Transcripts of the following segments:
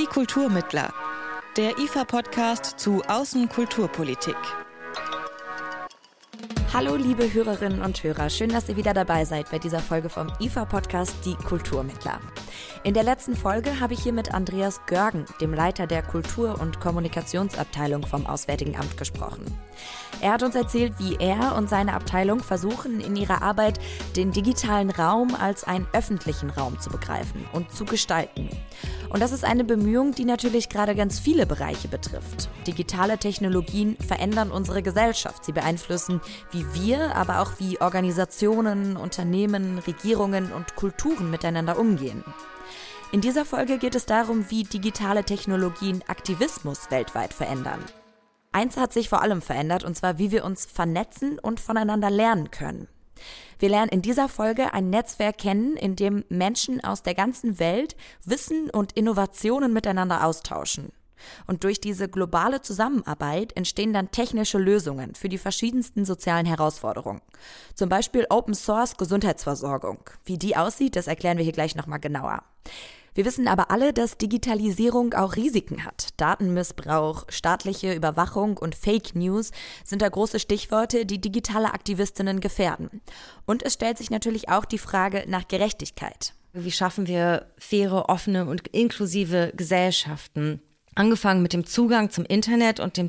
Die Kulturmittler. Der IFA-Podcast zu Außenkulturpolitik. Hallo liebe Hörerinnen und Hörer, schön, dass ihr wieder dabei seid bei dieser Folge vom IFA-Podcast Die Kulturmittler. In der letzten Folge habe ich hier mit Andreas Görgen, dem Leiter der Kultur- und Kommunikationsabteilung vom Auswärtigen Amt, gesprochen. Er hat uns erzählt, wie er und seine Abteilung versuchen, in ihrer Arbeit den digitalen Raum als einen öffentlichen Raum zu begreifen und zu gestalten. Und das ist eine Bemühung, die natürlich gerade ganz viele Bereiche betrifft. Digitale Technologien verändern unsere Gesellschaft. Sie beeinflussen, wie wir, aber auch wie Organisationen, Unternehmen, Regierungen und Kulturen miteinander umgehen. In dieser Folge geht es darum, wie digitale Technologien Aktivismus weltweit verändern. Eins hat sich vor allem verändert, und zwar wie wir uns vernetzen und voneinander lernen können. Wir lernen in dieser Folge ein Netzwerk kennen, in dem Menschen aus der ganzen Welt Wissen und Innovationen miteinander austauschen. Und durch diese globale Zusammenarbeit entstehen dann technische Lösungen für die verschiedensten sozialen Herausforderungen. Zum Beispiel Open Source Gesundheitsversorgung. Wie die aussieht, das erklären wir hier gleich nochmal genauer. Wir wissen aber alle, dass Digitalisierung auch Risiken hat. Datenmissbrauch, staatliche Überwachung und Fake News sind da große Stichworte, die digitale Aktivistinnen gefährden. Und es stellt sich natürlich auch die Frage nach Gerechtigkeit. Wie schaffen wir faire, offene und inklusive Gesellschaften? Angefangen mit dem Zugang zum Internet und dem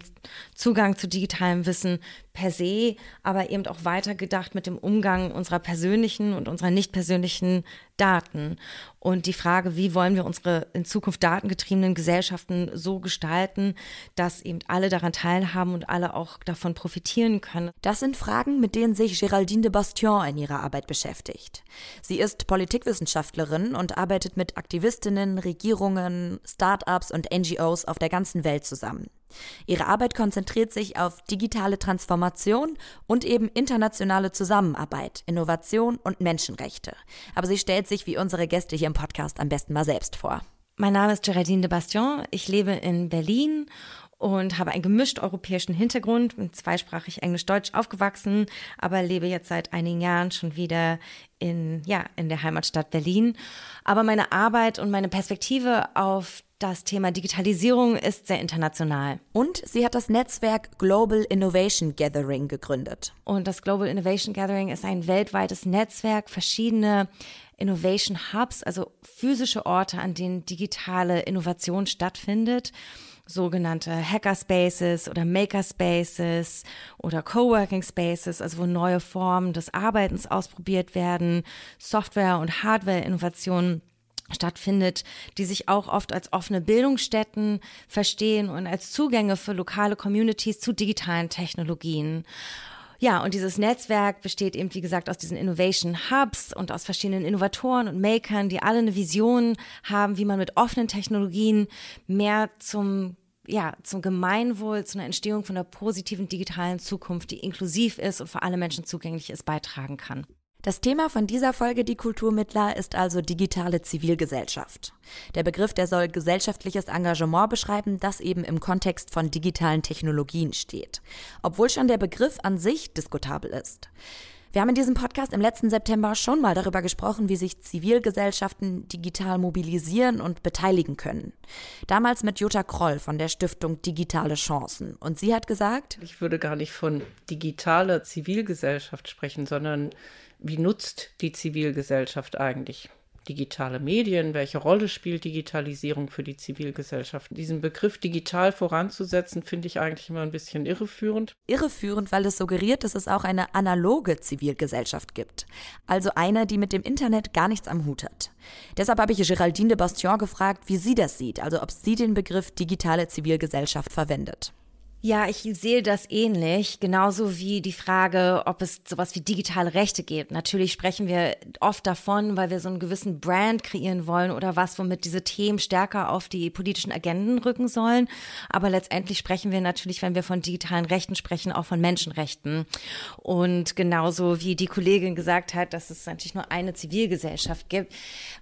Zugang zu digitalem Wissen per se, aber eben auch weitergedacht mit dem Umgang unserer persönlichen und unserer nicht persönlichen Daten. Und die Frage, wie wollen wir unsere in Zukunft datengetriebenen Gesellschaften so gestalten, dass eben alle daran teilhaben und alle auch davon profitieren können. Das sind Fragen, mit denen sich Géraldine de Bastion in ihrer Arbeit beschäftigt. Sie ist Politikwissenschaftlerin und arbeitet mit Aktivistinnen, Regierungen, Start-ups und NGOs auf der ganzen Welt zusammen. Ihre Arbeit konzentriert sich auf digitale Transformation und eben internationale Zusammenarbeit, Innovation und Menschenrechte. Aber sie stellt sich wie unsere Gäste hier im Podcast am besten mal selbst vor. Mein Name ist Geraldine de Bastion. Ich lebe in Berlin und habe einen gemischt europäischen Hintergrund, bin zweisprachig Englisch-Deutsch aufgewachsen, aber lebe jetzt seit einigen Jahren schon wieder in, ja, in der Heimatstadt Berlin. Aber meine Arbeit und meine Perspektive auf das Thema Digitalisierung ist sehr international. Und sie hat das Netzwerk Global Innovation Gathering gegründet. Und das Global Innovation Gathering ist ein weltweites Netzwerk, verschiedene Innovation Hubs, also physische Orte, an denen digitale Innovation stattfindet sogenannte Hackerspaces oder Makerspaces oder Coworking Spaces, also wo neue Formen des Arbeitens ausprobiert werden, Software- und Hardware-Innovationen stattfindet, die sich auch oft als offene Bildungsstätten verstehen und als Zugänge für lokale Communities zu digitalen Technologien. Ja, und dieses Netzwerk besteht eben, wie gesagt, aus diesen Innovation Hubs und aus verschiedenen Innovatoren und Makern, die alle eine Vision haben, wie man mit offenen Technologien mehr zum ja, zum Gemeinwohl, zu einer Entstehung von einer positiven digitalen Zukunft, die inklusiv ist und für alle Menschen zugänglich ist, beitragen kann. Das Thema von dieser Folge Die Kulturmittler ist also digitale Zivilgesellschaft. Der Begriff, der soll gesellschaftliches Engagement beschreiben, das eben im Kontext von digitalen Technologien steht. Obwohl schon der Begriff an sich diskutabel ist. Wir haben in diesem Podcast im letzten September schon mal darüber gesprochen, wie sich Zivilgesellschaften digital mobilisieren und beteiligen können. Damals mit Jutta Kroll von der Stiftung Digitale Chancen. Und sie hat gesagt, ich würde gar nicht von digitaler Zivilgesellschaft sprechen, sondern wie nutzt die Zivilgesellschaft eigentlich digitale Medien? Welche Rolle spielt Digitalisierung für die Zivilgesellschaft? Diesen Begriff digital voranzusetzen, finde ich eigentlich immer ein bisschen irreführend. Irreführend, weil es suggeriert, dass es auch eine analoge Zivilgesellschaft gibt. Also eine, die mit dem Internet gar nichts am Hut hat. Deshalb habe ich Geraldine de Bastion gefragt, wie sie das sieht, also ob sie den Begriff digitale Zivilgesellschaft verwendet. Ja, ich sehe das ähnlich, genauso wie die Frage, ob es sowas wie digitale Rechte gibt. Natürlich sprechen wir oft davon, weil wir so einen gewissen Brand kreieren wollen oder was, womit diese Themen stärker auf die politischen Agenden rücken sollen. Aber letztendlich sprechen wir natürlich, wenn wir von digitalen Rechten sprechen, auch von Menschenrechten. Und genauso wie die Kollegin gesagt hat, dass es natürlich nur eine Zivilgesellschaft gibt.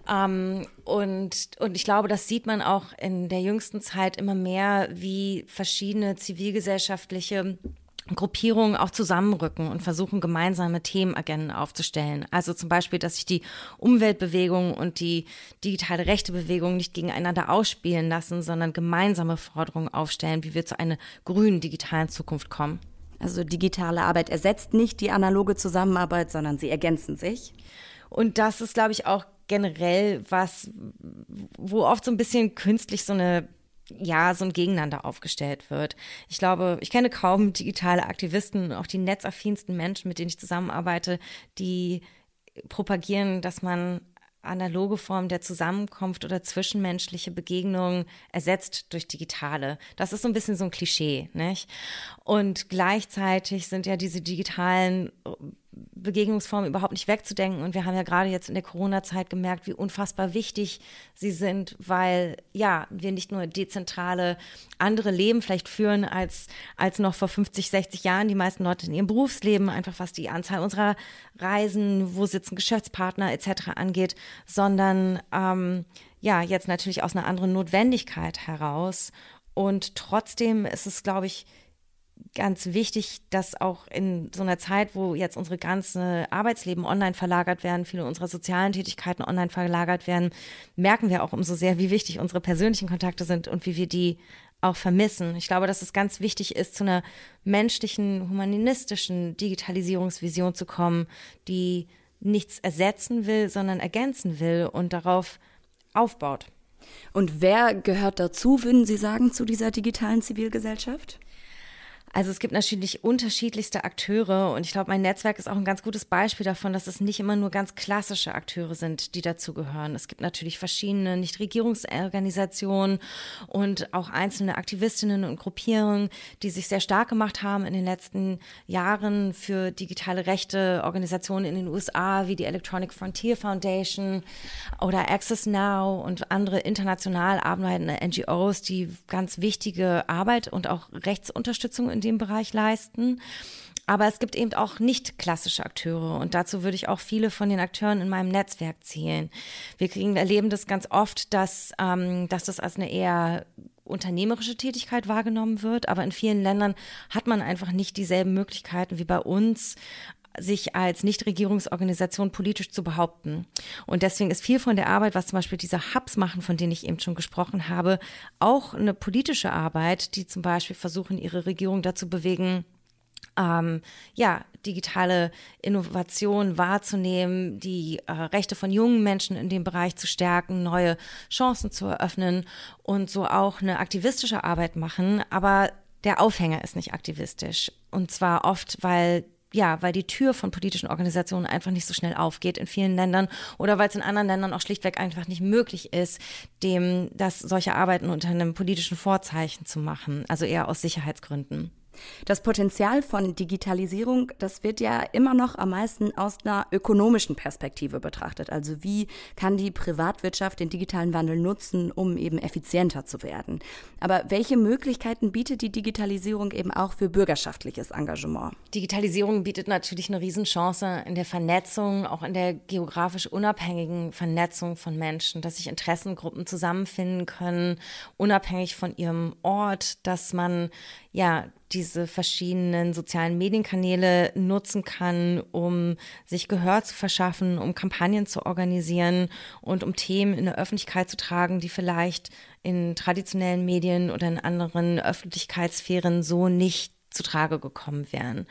Ähm, und, und ich glaube, das sieht man auch in der jüngsten Zeit immer mehr, wie verschiedene Zivilgesellschaften zivilgesellschaftliche Gruppierungen auch zusammenrücken und versuchen, gemeinsame Themenagenden aufzustellen. Also zum Beispiel, dass sich die Umweltbewegung und die digitale Rechtebewegung nicht gegeneinander ausspielen lassen, sondern gemeinsame Forderungen aufstellen, wie wir zu einer grünen digitalen Zukunft kommen. Also digitale Arbeit ersetzt nicht die analoge Zusammenarbeit, sondern sie ergänzen sich. Und das ist, glaube ich, auch generell was, wo oft so ein bisschen künstlich so eine ja, so ein Gegeneinander aufgestellt wird. Ich glaube, ich kenne kaum digitale Aktivisten, auch die netzaffinsten Menschen, mit denen ich zusammenarbeite, die propagieren, dass man analoge Formen der Zusammenkunft oder zwischenmenschliche Begegnungen ersetzt durch digitale. Das ist so ein bisschen so ein Klischee, nicht? Und gleichzeitig sind ja diese digitalen Begegnungsformen überhaupt nicht wegzudenken. Und wir haben ja gerade jetzt in der Corona-Zeit gemerkt, wie unfassbar wichtig sie sind, weil ja, wir nicht nur dezentrale andere Leben vielleicht führen als, als noch vor 50, 60 Jahren die meisten Leute in ihrem Berufsleben, einfach was die Anzahl unserer Reisen, wo sitzen Geschäftspartner etc. angeht, sondern ähm, ja, jetzt natürlich aus einer anderen Notwendigkeit heraus. Und trotzdem ist es, glaube ich, ganz wichtig, dass auch in so einer Zeit, wo jetzt unsere ganze Arbeitsleben online verlagert werden, viele unserer sozialen Tätigkeiten online verlagert werden, merken wir auch umso sehr, wie wichtig unsere persönlichen Kontakte sind und wie wir die auch vermissen. Ich glaube, dass es ganz wichtig ist, zu einer menschlichen, humanistischen Digitalisierungsvision zu kommen, die nichts ersetzen will, sondern ergänzen will und darauf aufbaut. Und wer gehört dazu, würden Sie sagen, zu dieser digitalen Zivilgesellschaft? Also es gibt natürlich unterschiedlichste Akteure und ich glaube, mein Netzwerk ist auch ein ganz gutes Beispiel davon, dass es nicht immer nur ganz klassische Akteure sind, die dazugehören. Es gibt natürlich verschiedene Nichtregierungsorganisationen und auch einzelne Aktivistinnen und Gruppierungen, die sich sehr stark gemacht haben in den letzten Jahren für digitale Rechte, Organisationen in den USA wie die Electronic Frontier Foundation oder Access Now und andere international arbeitende NGOs, die ganz wichtige Arbeit und auch Rechtsunterstützung in in dem Bereich leisten. Aber es gibt eben auch nicht klassische Akteure und dazu würde ich auch viele von den Akteuren in meinem Netzwerk zählen. Wir kriegen, erleben das ganz oft, dass, ähm, dass das als eine eher unternehmerische Tätigkeit wahrgenommen wird, aber in vielen Ländern hat man einfach nicht dieselben Möglichkeiten wie bei uns, sich als Nichtregierungsorganisation politisch zu behaupten. Und deswegen ist viel von der Arbeit, was zum Beispiel diese Hubs machen, von denen ich eben schon gesprochen habe, auch eine politische Arbeit, die zum Beispiel versuchen, ihre Regierung dazu bewegen, ähm, ja, digitale Innovation wahrzunehmen, die äh, Rechte von jungen Menschen in dem Bereich zu stärken, neue Chancen zu eröffnen und so auch eine aktivistische Arbeit machen. Aber der Aufhänger ist nicht aktivistisch. Und zwar oft, weil ja, weil die Tür von politischen Organisationen einfach nicht so schnell aufgeht in vielen Ländern oder weil es in anderen Ländern auch schlichtweg einfach nicht möglich ist, dem das solche Arbeiten unter einem politischen Vorzeichen zu machen, also eher aus Sicherheitsgründen. Das Potenzial von Digitalisierung, das wird ja immer noch am meisten aus einer ökonomischen Perspektive betrachtet. Also wie kann die Privatwirtschaft den digitalen Wandel nutzen, um eben effizienter zu werden? Aber welche Möglichkeiten bietet die Digitalisierung eben auch für bürgerschaftliches Engagement? Digitalisierung bietet natürlich eine Riesenchance in der Vernetzung, auch in der geografisch unabhängigen Vernetzung von Menschen, dass sich Interessengruppen zusammenfinden können, unabhängig von ihrem Ort, dass man ja diese verschiedenen sozialen Medienkanäle nutzen kann, um sich Gehör zu verschaffen, um Kampagnen zu organisieren und um Themen in der Öffentlichkeit zu tragen, die vielleicht in traditionellen Medien oder in anderen Öffentlichkeitssphären so nicht zutrage gekommen wären.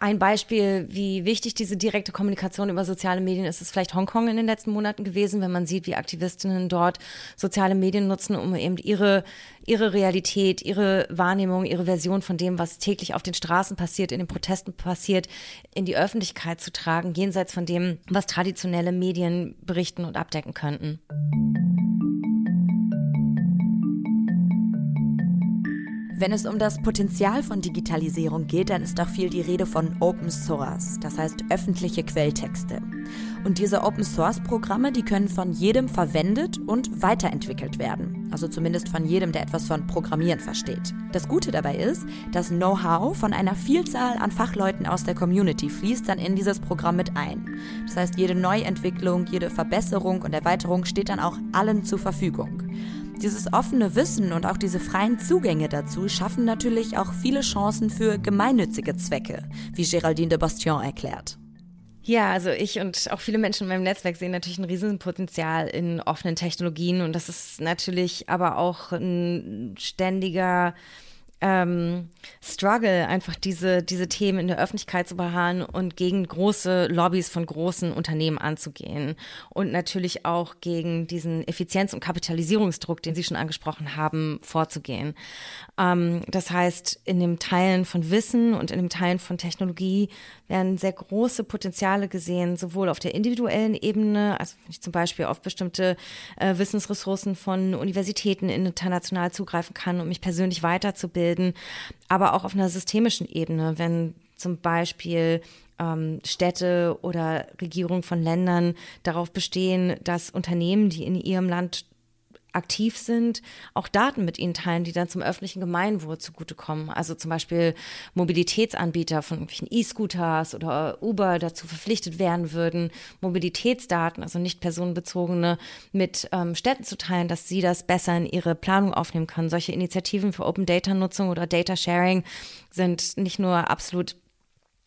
Ein Beispiel, wie wichtig diese direkte Kommunikation über soziale Medien ist, ist vielleicht Hongkong in den letzten Monaten gewesen, wenn man sieht, wie Aktivistinnen dort soziale Medien nutzen, um eben ihre, ihre Realität, ihre Wahrnehmung, ihre Version von dem, was täglich auf den Straßen passiert, in den Protesten passiert, in die Öffentlichkeit zu tragen, jenseits von dem, was traditionelle Medien berichten und abdecken könnten. Wenn es um das Potenzial von Digitalisierung geht, dann ist auch viel die Rede von Open Source, das heißt öffentliche Quelltexte. Und diese Open Source Programme, die können von jedem verwendet und weiterentwickelt werden. Also zumindest von jedem, der etwas von Programmieren versteht. Das Gute dabei ist, dass Know-how von einer Vielzahl an Fachleuten aus der Community fließt dann in dieses Programm mit ein. Das heißt, jede Neuentwicklung, jede Verbesserung und Erweiterung steht dann auch allen zur Verfügung. Dieses offene Wissen und auch diese freien Zugänge dazu schaffen natürlich auch viele Chancen für gemeinnützige Zwecke, wie Géraldine de Bastion erklärt. Ja, also ich und auch viele Menschen in meinem Netzwerk sehen natürlich ein Riesenpotenzial in offenen Technologien und das ist natürlich aber auch ein ständiger ähm, Struggle, einfach diese, diese Themen in der Öffentlichkeit zu beharren und gegen große Lobbys von großen Unternehmen anzugehen. Und natürlich auch gegen diesen Effizienz- und Kapitalisierungsdruck, den Sie schon angesprochen haben, vorzugehen. Ähm, das heißt, in dem Teilen von Wissen und in dem Teilen von Technologie werden sehr große Potenziale gesehen, sowohl auf der individuellen Ebene, also wenn ich zum Beispiel auf bestimmte äh, Wissensressourcen von Universitäten international zugreifen kann, um mich persönlich weiterzubilden, aber auch auf einer systemischen Ebene, wenn zum Beispiel ähm, Städte oder Regierungen von Ländern darauf bestehen, dass Unternehmen, die in ihrem Land aktiv sind, auch Daten mit ihnen teilen, die dann zum öffentlichen Gemeinwohl zugutekommen. Also zum Beispiel Mobilitätsanbieter von irgendwelchen E-Scooters oder Uber dazu verpflichtet werden würden, Mobilitätsdaten, also nicht personenbezogene, mit ähm, Städten zu teilen, dass sie das besser in ihre Planung aufnehmen können. Solche Initiativen für Open Data Nutzung oder Data Sharing sind nicht nur absolut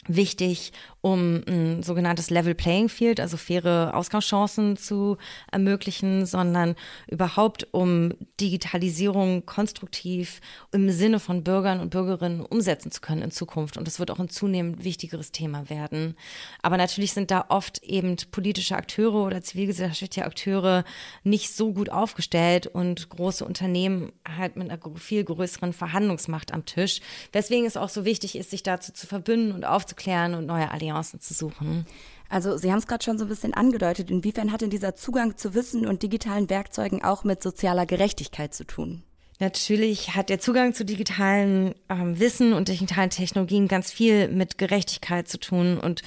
wichtig, um ein sogenanntes Level Playing Field, also faire Ausgangschancen zu ermöglichen, sondern überhaupt um Digitalisierung konstruktiv im Sinne von Bürgern und Bürgerinnen umsetzen zu können in Zukunft. Und das wird auch ein zunehmend wichtigeres Thema werden. Aber natürlich sind da oft eben politische Akteure oder zivilgesellschaftliche Akteure nicht so gut aufgestellt und große Unternehmen halt mit einer viel größeren Verhandlungsmacht am Tisch. Weswegen es auch so wichtig ist, sich dazu zu verbünden und aufzuklären und neue Allianzen Allianzen zu suchen. Also Sie haben es gerade schon so ein bisschen angedeutet. Inwiefern hat denn dieser Zugang zu Wissen und digitalen Werkzeugen auch mit sozialer Gerechtigkeit zu tun? Natürlich hat der Zugang zu digitalen ähm, Wissen und digitalen Technologien ganz viel mit Gerechtigkeit zu tun und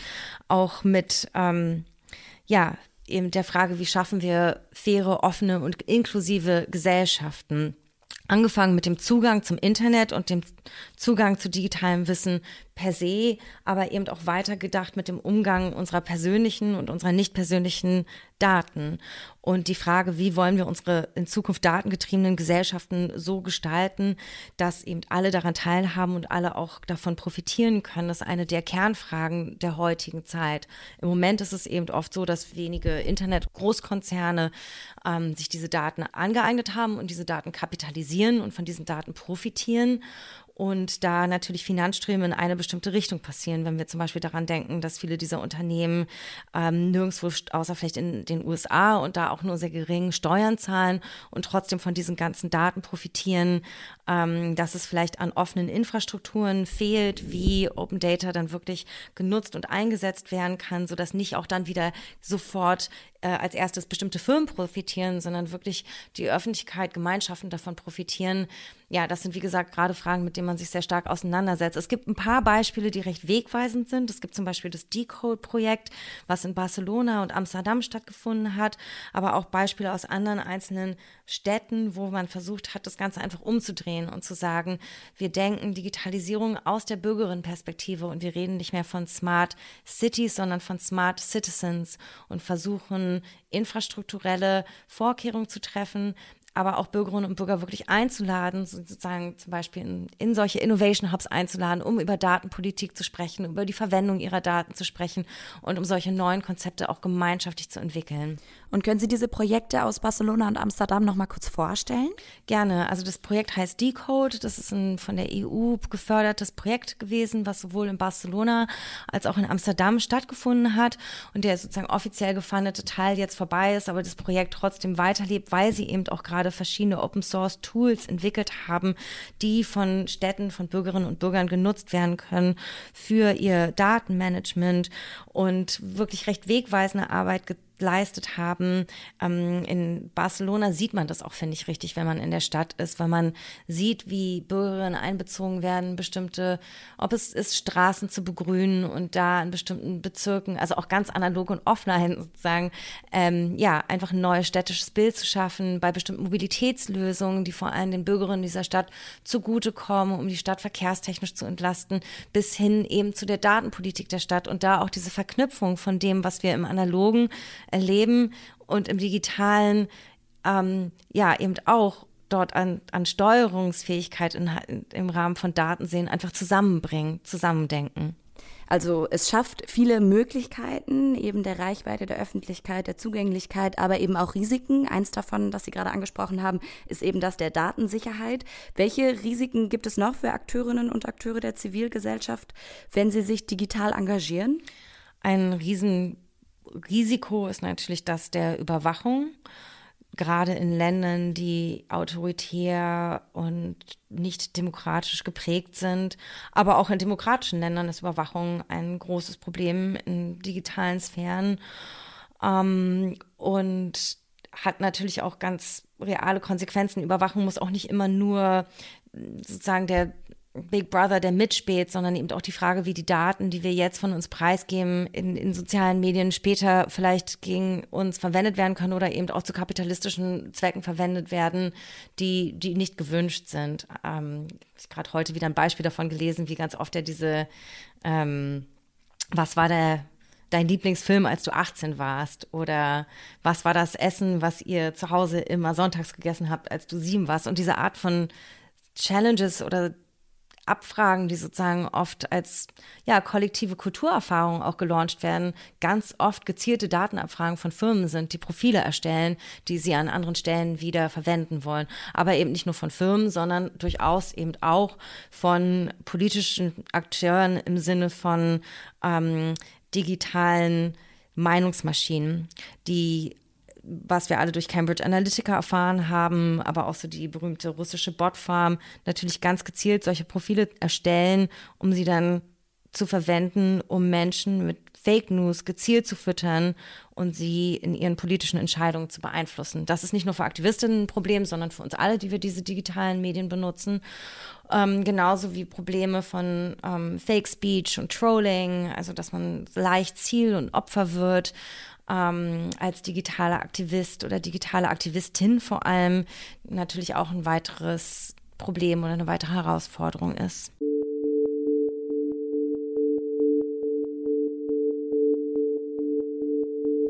auch mit, ähm, ja, eben der Frage, wie schaffen wir faire, offene und inklusive Gesellschaften. Angefangen mit dem Zugang zum Internet und dem Zugang zu digitalem Wissen per se, aber eben auch weitergedacht mit dem Umgang unserer persönlichen und unserer nicht persönlichen Daten. Und die Frage, wie wollen wir unsere in Zukunft datengetriebenen Gesellschaften so gestalten, dass eben alle daran teilhaben und alle auch davon profitieren können, ist eine der Kernfragen der heutigen Zeit. Im Moment ist es eben oft so, dass wenige Internet-Großkonzerne ähm, sich diese Daten angeeignet haben und diese Daten kapitalisieren und von diesen Daten profitieren und da natürlich Finanzströme in eine bestimmte Richtung passieren, wenn wir zum Beispiel daran denken, dass viele dieser Unternehmen ähm, nirgendwo, außer vielleicht in den USA und da auch nur sehr gering Steuern zahlen und trotzdem von diesen ganzen Daten profitieren, ähm, dass es vielleicht an offenen Infrastrukturen fehlt, wie Open Data dann wirklich genutzt und eingesetzt werden kann, sodass nicht auch dann wieder sofort äh, als erstes bestimmte Firmen profitieren, sondern wirklich die Öffentlichkeit, Gemeinschaften davon profitieren. Ja, das sind wie gesagt gerade Fragen, mit denen man sich sehr stark auseinandersetzt. Es gibt ein paar Beispiele, die recht wegweisend sind. Es gibt zum Beispiel das Decode-Projekt, was in Barcelona und Amsterdam stattgefunden hat, aber auch Beispiele aus anderen einzelnen Städten, wo man versucht hat, das Ganze einfach umzudrehen und zu sagen, wir denken Digitalisierung aus der Bürgerinnenperspektive und wir reden nicht mehr von Smart Cities, sondern von Smart Citizens und versuchen infrastrukturelle Vorkehrungen zu treffen, aber auch Bürgerinnen und Bürger wirklich einzuladen, sozusagen zum Beispiel in, in, solche Innovation Hubs einzuladen, um über Datenpolitik zu sprechen, über die Verwendung ihrer Daten zu sprechen und um solche neuen Konzepte auch gemeinschaftlich zu entwickeln. Und können Sie diese Projekte aus Barcelona und Amsterdam noch mal kurz vorstellen? Gerne. Also das Projekt heißt Decode. Das ist ein von der EU gefördertes Projekt gewesen, was sowohl in Barcelona als auch in Amsterdam stattgefunden hat und der sozusagen offiziell gefundete Teil jetzt vorbei ist, aber das Projekt trotzdem weiterlebt, weil sie eben auch gerade verschiedene Open Source Tools entwickelt haben, die von Städten, von Bürgerinnen und Bürgern genutzt werden können für ihr Datenmanagement und wirklich recht wegweisende Arbeit geleistet haben. Ähm, in Barcelona sieht man das auch, finde ich, richtig, wenn man in der Stadt ist, weil man sieht, wie Bürgerinnen einbezogen werden, bestimmte, ob es ist, Straßen zu begrünen und da in bestimmten Bezirken, also auch ganz analog und offline sozusagen, ähm, ja, einfach ein neues städtisches Bild zu schaffen, bei bestimmten Mobilitätslösungen, die vor allem den Bürgerinnen dieser Stadt zugutekommen, um die Stadt verkehrstechnisch zu entlasten, bis hin eben zu der Datenpolitik der Stadt und da auch diese Verknüpfung von dem, was wir im analogen erleben und im digitalen ähm, ja eben auch dort an, an Steuerungsfähigkeit in, im Rahmen von Daten sehen, einfach zusammenbringen, zusammendenken. Also es schafft viele Möglichkeiten eben der Reichweite, der Öffentlichkeit, der Zugänglichkeit, aber eben auch Risiken. Eins davon, das Sie gerade angesprochen haben, ist eben das der Datensicherheit. Welche Risiken gibt es noch für Akteurinnen und Akteure der Zivilgesellschaft, wenn sie sich digital engagieren? Ein Riesenrisiko ist natürlich das der Überwachung. Gerade in Ländern, die autoritär und nicht demokratisch geprägt sind, aber auch in demokratischen Ländern ist Überwachung ein großes Problem in digitalen Sphären. Ähm, und hat natürlich auch ganz reale Konsequenzen. Überwachung muss auch nicht immer nur sozusagen der Big Brother, der mitspielt, sondern eben auch die Frage, wie die Daten, die wir jetzt von uns preisgeben, in, in sozialen Medien später vielleicht gegen uns verwendet werden können oder eben auch zu kapitalistischen Zwecken verwendet werden, die, die nicht gewünscht sind. Ähm, ich habe gerade heute wieder ein Beispiel davon gelesen, wie ganz oft ja diese, ähm, was war der dein Lieblingsfilm, als du 18 warst? Oder was war das Essen, was ihr zu Hause immer sonntags gegessen habt, als du sieben warst? Und diese Art von Challenges oder Abfragen, die sozusagen oft als ja, kollektive Kulturerfahrung auch gelauncht werden, ganz oft gezielte Datenabfragen von Firmen sind, die Profile erstellen, die sie an anderen Stellen wieder verwenden wollen. Aber eben nicht nur von Firmen, sondern durchaus eben auch von politischen Akteuren im Sinne von ähm, digitalen Meinungsmaschinen, die was wir alle durch Cambridge Analytica erfahren haben, aber auch so die berühmte russische Botfarm, natürlich ganz gezielt solche Profile erstellen, um sie dann zu verwenden, um Menschen mit Fake News gezielt zu füttern und sie in ihren politischen Entscheidungen zu beeinflussen. Das ist nicht nur für Aktivistinnen ein Problem, sondern für uns alle, die wir diese digitalen Medien benutzen. Ähm, genauso wie Probleme von ähm, Fake Speech und Trolling, also dass man leicht Ziel und Opfer wird ähm, als digitaler Aktivist oder digitale Aktivistin vor allem natürlich auch ein weiteres Problem oder eine weitere Herausforderung ist.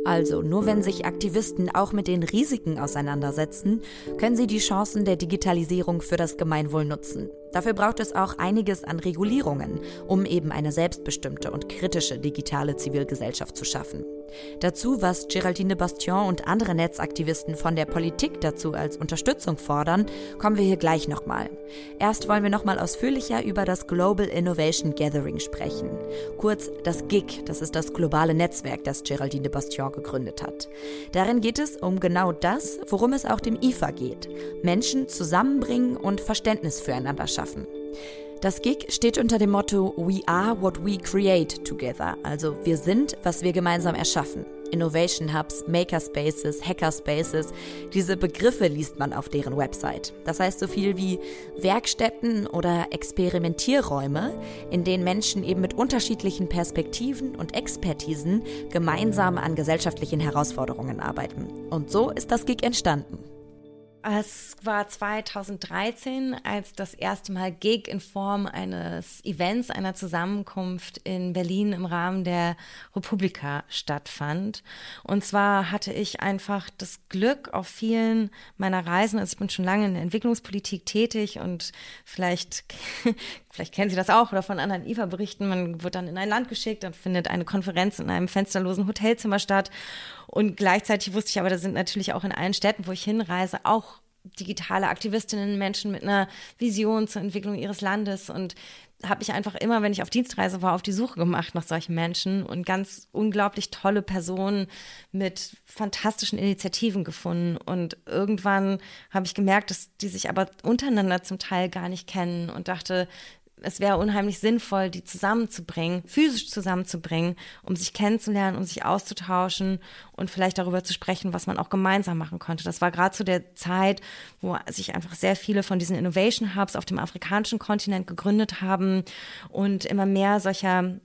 Also, nur wenn sich Aktivisten auch mit den Risiken auseinandersetzen, können sie die Chancen der Digitalisierung für das Gemeinwohl nutzen. Dafür braucht es auch einiges an Regulierungen, um eben eine selbstbestimmte und kritische digitale Zivilgesellschaft zu schaffen. Dazu, was Geraldine Bastion und andere Netzaktivisten von der Politik dazu als Unterstützung fordern, kommen wir hier gleich nochmal. Erst wollen wir nochmal ausführlicher über das Global Innovation Gathering sprechen. Kurz das GIG, das ist das globale Netzwerk, das Geraldine Bastion gegründet hat. Darin geht es um genau das, worum es auch dem IFA geht. Menschen zusammenbringen und Verständnis füreinander schaffen schaffen. Das GIG steht unter dem Motto We are what we create together, also wir sind, was wir gemeinsam erschaffen. Innovation Hubs, Makerspaces, Hackerspaces, diese Begriffe liest man auf deren Website. Das heißt so viel wie Werkstätten oder Experimentierräume, in denen Menschen eben mit unterschiedlichen Perspektiven und Expertisen gemeinsam an gesellschaftlichen Herausforderungen arbeiten. Und so ist das GIG entstanden. Es war 2013, als das erste Mal Gig in Form eines Events, einer Zusammenkunft in Berlin im Rahmen der Republika stattfand. Und zwar hatte ich einfach das Glück auf vielen meiner Reisen, also ich bin schon lange in der Entwicklungspolitik tätig und vielleicht, vielleicht kennen Sie das auch oder von anderen IFA-Berichten, man wird dann in ein Land geschickt, dann findet eine Konferenz in einem fensterlosen Hotelzimmer statt. Und gleichzeitig wusste ich aber, da sind natürlich auch in allen Städten, wo ich hinreise, auch digitale Aktivistinnen, Menschen mit einer Vision zur Entwicklung ihres Landes. Und habe ich einfach immer, wenn ich auf Dienstreise war, auf die Suche gemacht nach solchen Menschen und ganz unglaublich tolle Personen mit fantastischen Initiativen gefunden. Und irgendwann habe ich gemerkt, dass die sich aber untereinander zum Teil gar nicht kennen und dachte, es wäre unheimlich sinnvoll, die zusammenzubringen, physisch zusammenzubringen, um sich kennenzulernen, um sich auszutauschen und vielleicht darüber zu sprechen, was man auch gemeinsam machen konnte. Das war gerade zu der Zeit, wo sich einfach sehr viele von diesen Innovation Hubs auf dem afrikanischen Kontinent gegründet haben und immer mehr solcher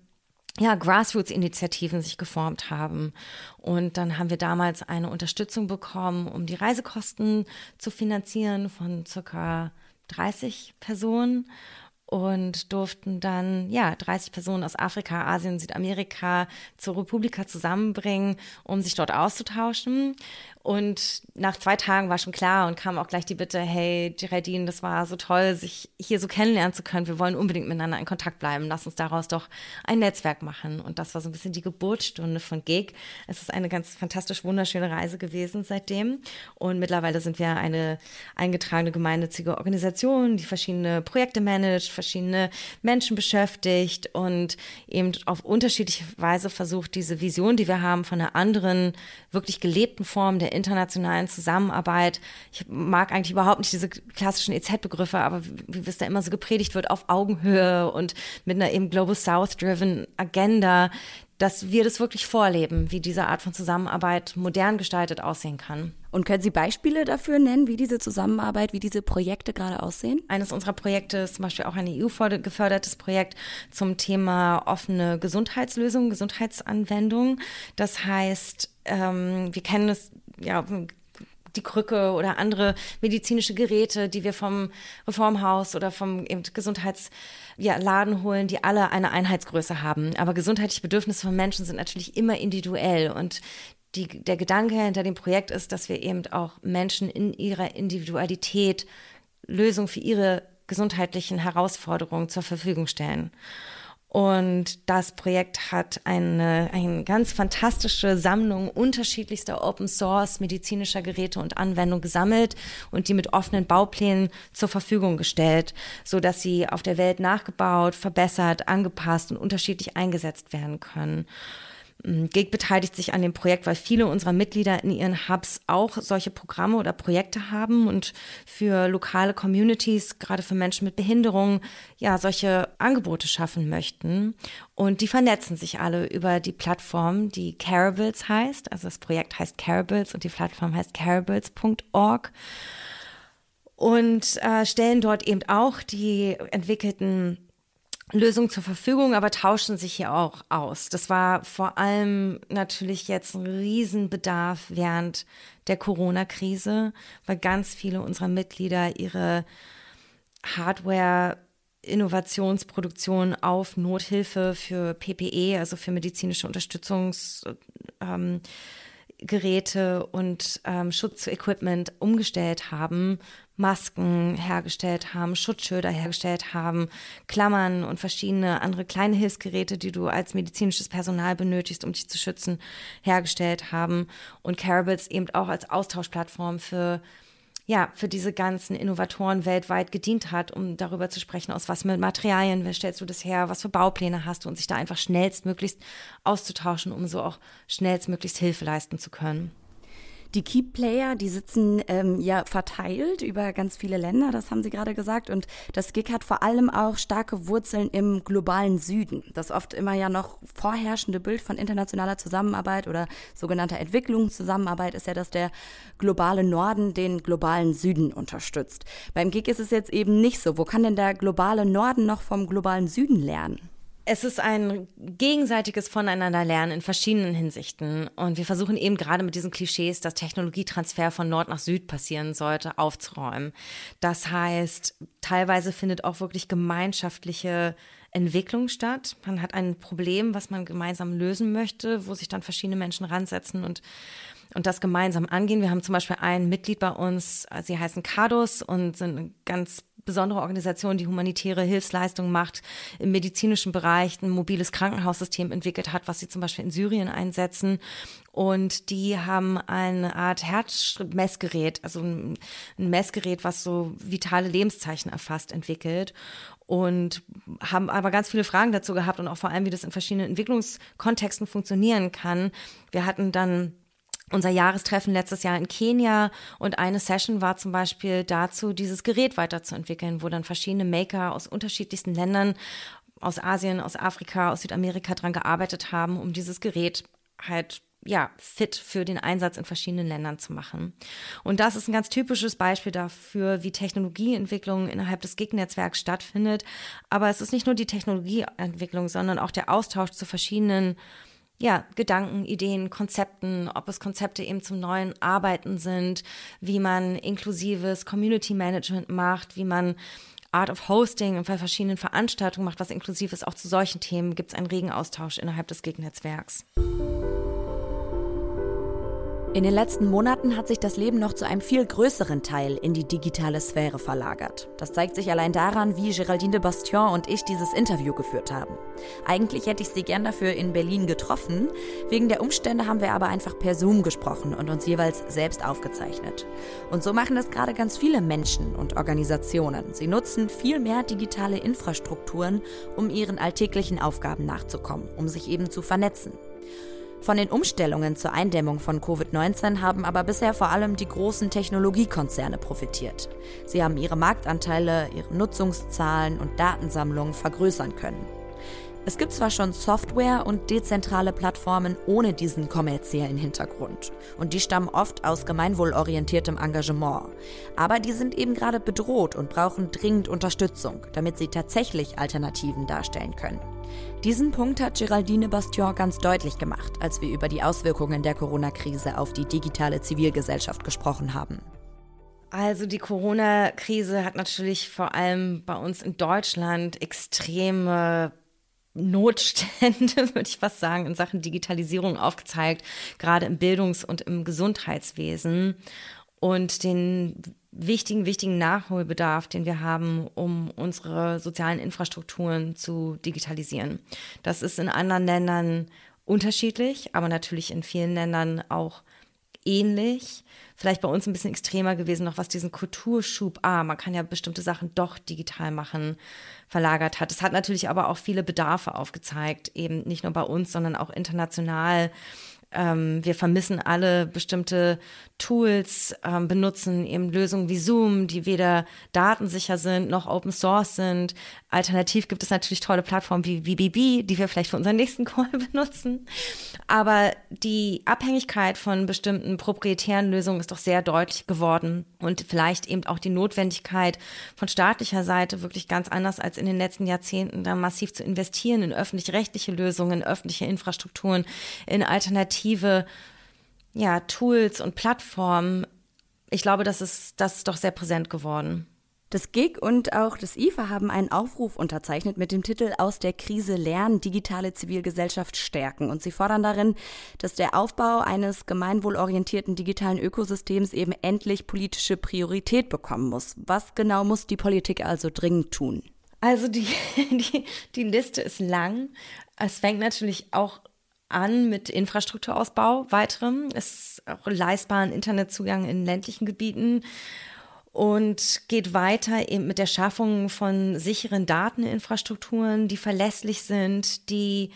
ja, Grassroots-Initiativen sich geformt haben. Und dann haben wir damals eine Unterstützung bekommen, um die Reisekosten zu finanzieren von circa 30 Personen und durften dann ja 30 Personen aus Afrika, Asien, Südamerika zur Republika zusammenbringen, um sich dort auszutauschen. Und nach zwei Tagen war schon klar und kam auch gleich die Bitte, hey Geraldine, das war so toll, sich hier so kennenlernen zu können. Wir wollen unbedingt miteinander in Kontakt bleiben. Lass uns daraus doch ein Netzwerk machen. Und das war so ein bisschen die Geburtsstunde von GIG. Es ist eine ganz fantastisch wunderschöne Reise gewesen seitdem. Und mittlerweile sind wir eine eingetragene gemeinnützige Organisation, die verschiedene Projekte managt, verschiedene Menschen beschäftigt und eben auf unterschiedliche Weise versucht, diese Vision, die wir haben von einer anderen, wirklich gelebten Form der internationalen Zusammenarbeit. Ich mag eigentlich überhaupt nicht diese klassischen EZ-Begriffe, aber wie es da immer so gepredigt wird, auf Augenhöhe und mit einer eben Global South-driven Agenda, dass wir das wirklich vorleben, wie diese Art von Zusammenarbeit modern gestaltet aussehen kann. Und können Sie Beispiele dafür nennen, wie diese Zusammenarbeit, wie diese Projekte gerade aussehen? Eines unserer Projekte ist zum Beispiel auch ein EU-gefördertes Projekt zum Thema offene Gesundheitslösungen, Gesundheitsanwendungen. Das heißt, ähm, wir kennen es ja die Krücke oder andere medizinische Geräte, die wir vom Reformhaus oder vom Gesundheitsladen holen, die alle eine Einheitsgröße haben. Aber gesundheitliche Bedürfnisse von Menschen sind natürlich immer individuell und die, der Gedanke hinter dem Projekt ist, dass wir eben auch Menschen in ihrer Individualität Lösungen für ihre gesundheitlichen Herausforderungen zur Verfügung stellen. Und das Projekt hat eine, eine ganz fantastische Sammlung unterschiedlichster Open Source medizinischer Geräte und Anwendungen gesammelt und die mit offenen Bauplänen zur Verfügung gestellt, so dass sie auf der Welt nachgebaut, verbessert, angepasst und unterschiedlich eingesetzt werden können. Ähm, GIG beteiligt sich an dem Projekt, weil viele unserer Mitglieder in ihren Hubs auch solche Programme oder Projekte haben und für lokale Communities, gerade für Menschen mit Behinderung, ja, solche Angebote schaffen möchten. Und die vernetzen sich alle über die Plattform, die Carables heißt. Also das Projekt heißt Carables und die Plattform heißt carables.org. Und äh, stellen dort eben auch die entwickelten Lösungen zur Verfügung, aber tauschen sich hier auch aus. Das war vor allem natürlich jetzt ein Riesenbedarf während der Corona-Krise, weil ganz viele unserer Mitglieder ihre Hardware Innovationsproduktion auf Nothilfe für PPE, also für medizinische Unterstützungsgeräte ähm, und ähm, Schutzequipment umgestellt haben, Masken hergestellt haben, Schutzschilder hergestellt haben, Klammern und verschiedene andere kleine Hilfsgeräte, die du als medizinisches Personal benötigst, um dich zu schützen, hergestellt haben und Carables eben auch als Austauschplattform für ja, für diese ganzen Innovatoren weltweit gedient hat, um darüber zu sprechen, aus was mit Materialien, wer stellst du das her, was für Baupläne hast du und sich da einfach schnellstmöglichst auszutauschen, um so auch schnellstmöglichst Hilfe leisten zu können. Die Key Player, die sitzen ähm, ja verteilt über ganz viele Länder, das haben Sie gerade gesagt. Und das GIG hat vor allem auch starke Wurzeln im globalen Süden. Das oft immer ja noch vorherrschende Bild von internationaler Zusammenarbeit oder sogenannter Entwicklungszusammenarbeit ist ja, dass der globale Norden den globalen Süden unterstützt. Beim GIG ist es jetzt eben nicht so. Wo kann denn der globale Norden noch vom globalen Süden lernen? Es ist ein gegenseitiges Voneinanderlernen in verschiedenen Hinsichten. Und wir versuchen eben gerade mit diesen Klischees, dass Technologietransfer von Nord nach Süd passieren sollte, aufzuräumen. Das heißt, teilweise findet auch wirklich gemeinschaftliche Entwicklung statt. Man hat ein Problem, was man gemeinsam lösen möchte, wo sich dann verschiedene Menschen ransetzen und und das gemeinsam angehen. Wir haben zum Beispiel ein Mitglied bei uns, sie heißen Kados und sind eine ganz besondere Organisation, die humanitäre Hilfsleistungen macht, im medizinischen Bereich ein mobiles Krankenhaussystem entwickelt hat, was sie zum Beispiel in Syrien einsetzen. Und die haben eine Art Herzmessgerät, also ein Messgerät, was so vitale Lebenszeichen erfasst, entwickelt und haben aber ganz viele Fragen dazu gehabt und auch vor allem, wie das in verschiedenen Entwicklungskontexten funktionieren kann. Wir hatten dann unser Jahrestreffen letztes Jahr in Kenia und eine Session war zum Beispiel dazu, dieses Gerät weiterzuentwickeln, wo dann verschiedene Maker aus unterschiedlichsten Ländern, aus Asien, aus Afrika, aus Südamerika dran gearbeitet haben, um dieses Gerät halt ja, fit für den Einsatz in verschiedenen Ländern zu machen. Und das ist ein ganz typisches Beispiel dafür, wie Technologieentwicklung innerhalb des GIG-Netzwerks stattfindet. Aber es ist nicht nur die Technologieentwicklung, sondern auch der Austausch zu verschiedenen ja, Gedanken, Ideen, Konzepten, ob es Konzepte eben zum neuen Arbeiten sind, wie man inklusives Community Management macht, wie man Art of Hosting bei verschiedenen Veranstaltungen macht, was inklusiv ist. Auch zu solchen Themen gibt es einen regen Austausch innerhalb des GIG-Netzwerks. In den letzten Monaten hat sich das Leben noch zu einem viel größeren Teil in die digitale Sphäre verlagert. Das zeigt sich allein daran, wie Geraldine de Bastion und ich dieses Interview geführt haben. Eigentlich hätte ich sie gern dafür in Berlin getroffen. Wegen der Umstände haben wir aber einfach per Zoom gesprochen und uns jeweils selbst aufgezeichnet. Und so machen das gerade ganz viele Menschen und Organisationen. Sie nutzen viel mehr digitale Infrastrukturen, um ihren alltäglichen Aufgaben nachzukommen, um sich eben zu vernetzen. Von den Umstellungen zur Eindämmung von Covid-19 haben aber bisher vor allem die großen Technologiekonzerne profitiert. Sie haben ihre Marktanteile, ihre Nutzungszahlen und Datensammlungen vergrößern können. Es gibt zwar schon Software und dezentrale Plattformen ohne diesen kommerziellen Hintergrund. Und die stammen oft aus gemeinwohlorientiertem Engagement. Aber die sind eben gerade bedroht und brauchen dringend Unterstützung, damit sie tatsächlich Alternativen darstellen können. Diesen Punkt hat Geraldine Bastion ganz deutlich gemacht, als wir über die Auswirkungen der Corona-Krise auf die digitale Zivilgesellschaft gesprochen haben. Also die Corona-Krise hat natürlich vor allem bei uns in Deutschland extreme Notstände, würde ich fast sagen, in Sachen Digitalisierung aufgezeigt, gerade im Bildungs- und im Gesundheitswesen und den wichtigen, wichtigen Nachholbedarf, den wir haben, um unsere sozialen Infrastrukturen zu digitalisieren. Das ist in anderen Ländern unterschiedlich, aber natürlich in vielen Ländern auch ähnlich. Vielleicht bei uns ein bisschen extremer gewesen, noch was diesen Kulturschub, ah, man kann ja bestimmte Sachen doch digital machen, verlagert hat. Es hat natürlich aber auch viele Bedarfe aufgezeigt, eben nicht nur bei uns, sondern auch international ähm, wir vermissen alle bestimmte Tools, ähm, benutzen eben Lösungen wie Zoom, die weder datensicher sind noch Open Source sind. Alternativ gibt es natürlich tolle Plattformen wie VBB, die wir vielleicht für unseren nächsten Call benutzen. Aber die Abhängigkeit von bestimmten proprietären Lösungen ist doch sehr deutlich geworden und vielleicht eben auch die Notwendigkeit von staatlicher Seite wirklich ganz anders als in den letzten Jahrzehnten da massiv zu investieren in öffentlich-rechtliche Lösungen, in öffentliche Infrastrukturen, in Alternativen alternative ja, Tools und Plattformen, ich glaube, das ist, das ist doch sehr präsent geworden. Das GIG und auch das IFA haben einen Aufruf unterzeichnet mit dem Titel Aus der Krise lernen, digitale Zivilgesellschaft stärken. Und sie fordern darin, dass der Aufbau eines gemeinwohlorientierten digitalen Ökosystems eben endlich politische Priorität bekommen muss. Was genau muss die Politik also dringend tun? Also die, die, die Liste ist lang. Es fängt natürlich auch an mit Infrastrukturausbau weiterem. Ist auch leistbaren Internetzugang in ländlichen Gebieten und geht weiter eben mit der Schaffung von sicheren Dateninfrastrukturen, die verlässlich sind, die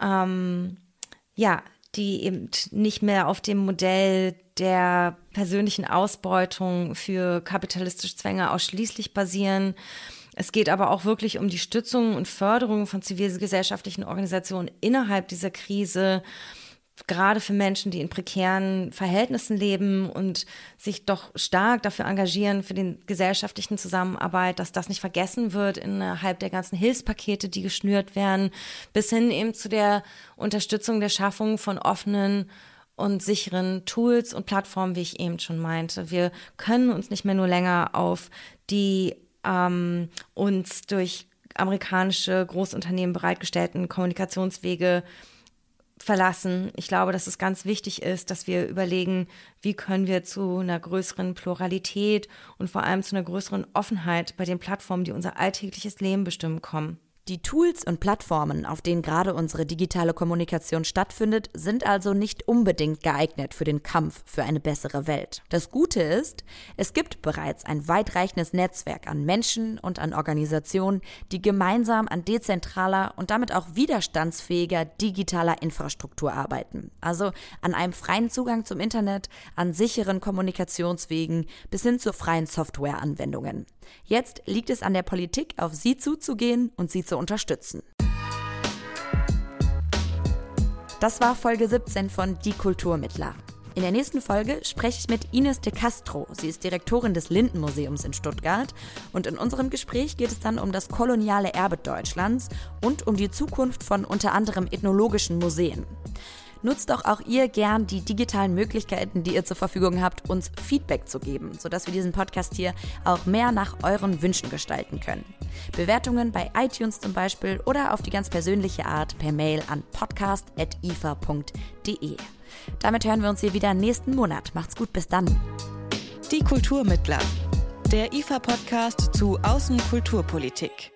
ähm, ja, die eben nicht mehr auf dem Modell der persönlichen Ausbeutung für kapitalistische Zwänge ausschließlich basieren, es geht aber auch wirklich um die Stützung und Förderung von zivilgesellschaftlichen Organisationen innerhalb dieser Krise, gerade für Menschen, die in prekären Verhältnissen leben und sich doch stark dafür engagieren für den gesellschaftlichen Zusammenarbeit, dass das nicht vergessen wird innerhalb der ganzen Hilfspakete, die geschnürt werden, bis hin eben zu der Unterstützung der Schaffung von offenen und sicheren Tools und Plattformen, wie ich eben schon meinte. Wir können uns nicht mehr nur länger auf die ähm, uns durch amerikanische Großunternehmen bereitgestellten Kommunikationswege verlassen. Ich glaube, dass es ganz wichtig ist, dass wir überlegen, wie können wir zu einer größeren Pluralität und vor allem zu einer größeren Offenheit bei den Plattformen, die unser alltägliches Leben bestimmen, kommen. Die Tools und Plattformen, auf denen gerade unsere digitale Kommunikation stattfindet, sind also nicht unbedingt geeignet für den Kampf für eine bessere Welt. Das Gute ist, es gibt bereits ein weitreichendes Netzwerk an Menschen und an Organisationen, die gemeinsam an dezentraler und damit auch widerstandsfähiger digitaler Infrastruktur arbeiten. Also an einem freien Zugang zum Internet, an sicheren Kommunikationswegen bis hin zu freien Softwareanwendungen. Jetzt liegt es an der Politik, auf sie zuzugehen und sie zu unterstützen. Das war Folge 17 von Die Kulturmittler. In der nächsten Folge spreche ich mit Ines de Castro. Sie ist Direktorin des Lindenmuseums in Stuttgart. Und in unserem Gespräch geht es dann um das koloniale Erbe Deutschlands und um die Zukunft von unter anderem ethnologischen Museen. Nutzt doch auch ihr gern die digitalen Möglichkeiten, die ihr zur Verfügung habt, uns Feedback zu geben, sodass wir diesen Podcast hier auch mehr nach euren Wünschen gestalten können. Bewertungen bei iTunes zum Beispiel oder auf die ganz persönliche Art per Mail an podcast.ifa.de. Damit hören wir uns hier wieder nächsten Monat. Macht's gut, bis dann. Die Kulturmittler, der IFA-Podcast zu Außenkulturpolitik.